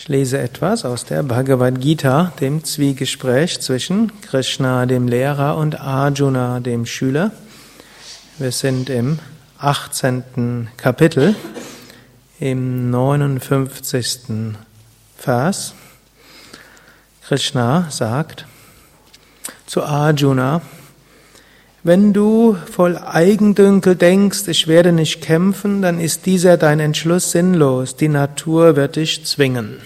Ich lese etwas aus der Bhagavad Gita, dem Zwiegespräch zwischen Krishna, dem Lehrer, und Arjuna, dem Schüler. Wir sind im 18. Kapitel, im 59. Vers. Krishna sagt zu Arjuna, wenn du voll Eigendünkel denkst, ich werde nicht kämpfen, dann ist dieser dein Entschluss sinnlos. Die Natur wird dich zwingen.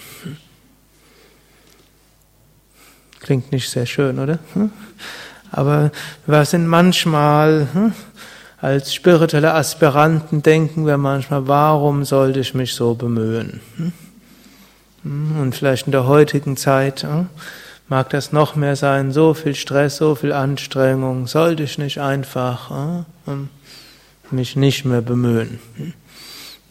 Klingt nicht sehr schön, oder? Aber wir sind manchmal, als spirituelle Aspiranten denken wir manchmal, warum sollte ich mich so bemühen? Und vielleicht in der heutigen Zeit, mag das noch mehr sein, so viel Stress, so viel Anstrengung, sollte ich nicht einfach äh, mich nicht mehr bemühen.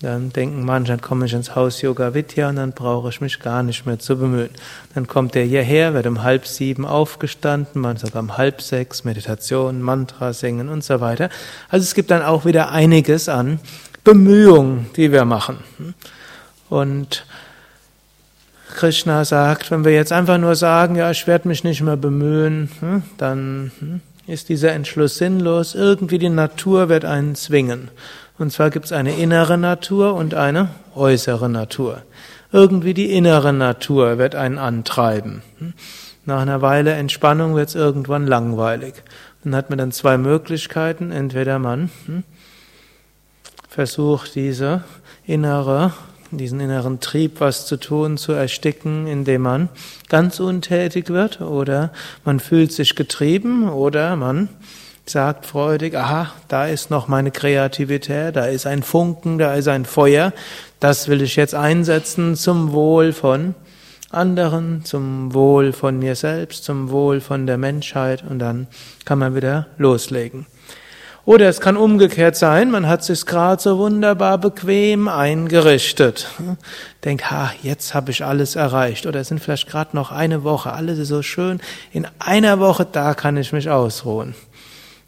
Dann denken manche, dann komme ich ins Haus Yoga Vidya und dann brauche ich mich gar nicht mehr zu bemühen. Dann kommt der hierher, wird um halb sieben aufgestanden, man sogar um halb sechs, Meditation, Mantra singen und so weiter. Also es gibt dann auch wieder einiges an Bemühungen, die wir machen. Und Krishna sagt, wenn wir jetzt einfach nur sagen, ja, ich werde mich nicht mehr bemühen, hm, dann hm, ist dieser Entschluss sinnlos. Irgendwie die Natur wird einen zwingen. Und zwar gibt es eine innere Natur und eine äußere Natur. Irgendwie die innere Natur wird einen antreiben. Hm. Nach einer Weile Entspannung wird es irgendwann langweilig. Dann hat man dann zwei Möglichkeiten. Entweder man versucht, diese innere diesen inneren Trieb, was zu tun, zu ersticken, indem man ganz untätig wird oder man fühlt sich getrieben oder man sagt freudig, aha, da ist noch meine Kreativität, da ist ein Funken, da ist ein Feuer, das will ich jetzt einsetzen zum Wohl von anderen, zum Wohl von mir selbst, zum Wohl von der Menschheit und dann kann man wieder loslegen. Oder es kann umgekehrt sein, man hat sich gerade so wunderbar bequem eingerichtet. Denkt, ha, jetzt habe ich alles erreicht. Oder es sind vielleicht gerade noch eine Woche, alles ist so schön. In einer Woche, da kann ich mich ausruhen.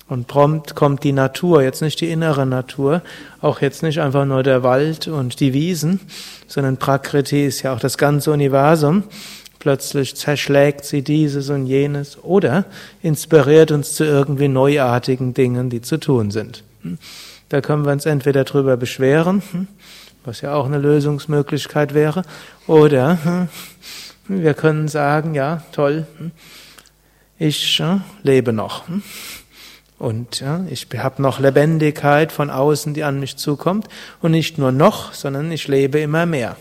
Und prompt kommt die Natur, jetzt nicht die innere Natur, auch jetzt nicht einfach nur der Wald und die Wiesen, sondern Prakriti ist ja auch das ganze Universum plötzlich zerschlägt sie dieses und jenes oder inspiriert uns zu irgendwie neuartigen Dingen, die zu tun sind. Da können wir uns entweder drüber beschweren, was ja auch eine Lösungsmöglichkeit wäre, oder wir können sagen, ja, toll, ich lebe noch. Und ja, ich habe noch Lebendigkeit von außen, die an mich zukommt. Und nicht nur noch, sondern ich lebe immer mehr.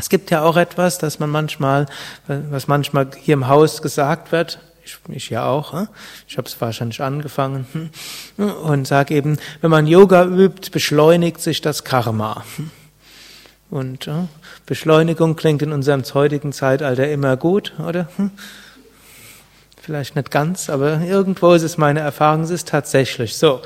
Es gibt ja auch etwas, dass man manchmal, was manchmal hier im Haus gesagt wird, ich, ich ja auch, hm? ich habe es wahrscheinlich angefangen, hm? und sage eben, wenn man Yoga übt, beschleunigt sich das Karma. Und Beschleunigung klingt in unserem heutigen Zeitalter immer gut, oder? Vielleicht nicht ganz, aber irgendwo ist es meine Erfahrung, es ist tatsächlich so.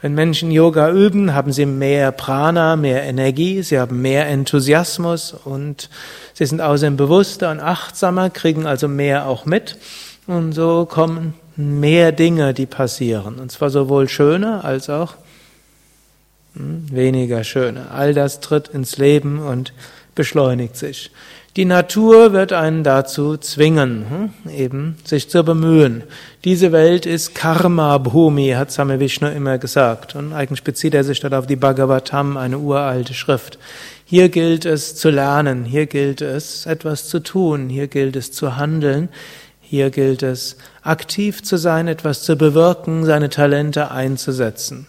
Wenn Menschen Yoga üben, haben sie mehr Prana, mehr Energie, sie haben mehr Enthusiasmus und sie sind außerdem bewusster und achtsamer, kriegen also mehr auch mit. Und so kommen mehr Dinge, die passieren. Und zwar sowohl schöne als auch hm, weniger schöne. All das tritt ins Leben und beschleunigt sich. Die Natur wird einen dazu zwingen, hm, eben sich zu bemühen. Diese Welt ist Karma Bhumi, hat Same Vishnu immer gesagt. Und eigentlich bezieht er sich dort auf die Bhagavatam, eine uralte Schrift. Hier gilt es zu lernen, hier gilt es etwas zu tun, hier gilt es zu handeln, hier gilt es aktiv zu sein, etwas zu bewirken, seine Talente einzusetzen.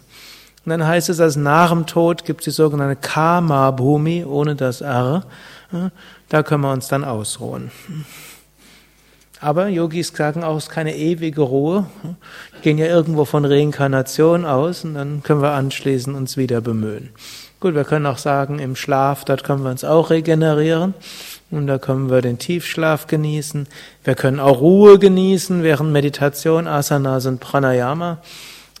Und dann heißt es, dass nach dem Tod gibt es die sogenannte Karma Bhumi ohne das R. Da können wir uns dann ausruhen. Aber Yogis sagen auch, es ist keine ewige Ruhe. Die gehen ja irgendwo von Reinkarnation aus und dann können wir anschließend uns wieder bemühen. Gut, wir können auch sagen, im Schlaf, dort können wir uns auch regenerieren. Und da können wir den Tiefschlaf genießen. Wir können auch Ruhe genießen während Meditation, Asanas und Pranayama.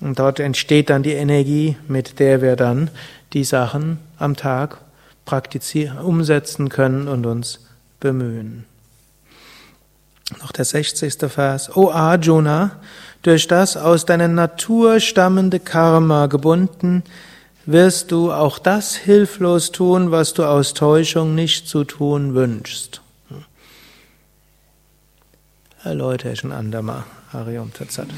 Und dort entsteht dann die Energie, mit der wir dann die Sachen am Tag praktizieren, umsetzen können und uns bemühen. Noch der 60. Vers. O Arjuna, durch das aus deiner Natur stammende Karma gebunden, wirst du auch das hilflos tun, was du aus Täuschung nicht zu tun wünschst. Erläutere ich ein andermal. Hariom Tatsat.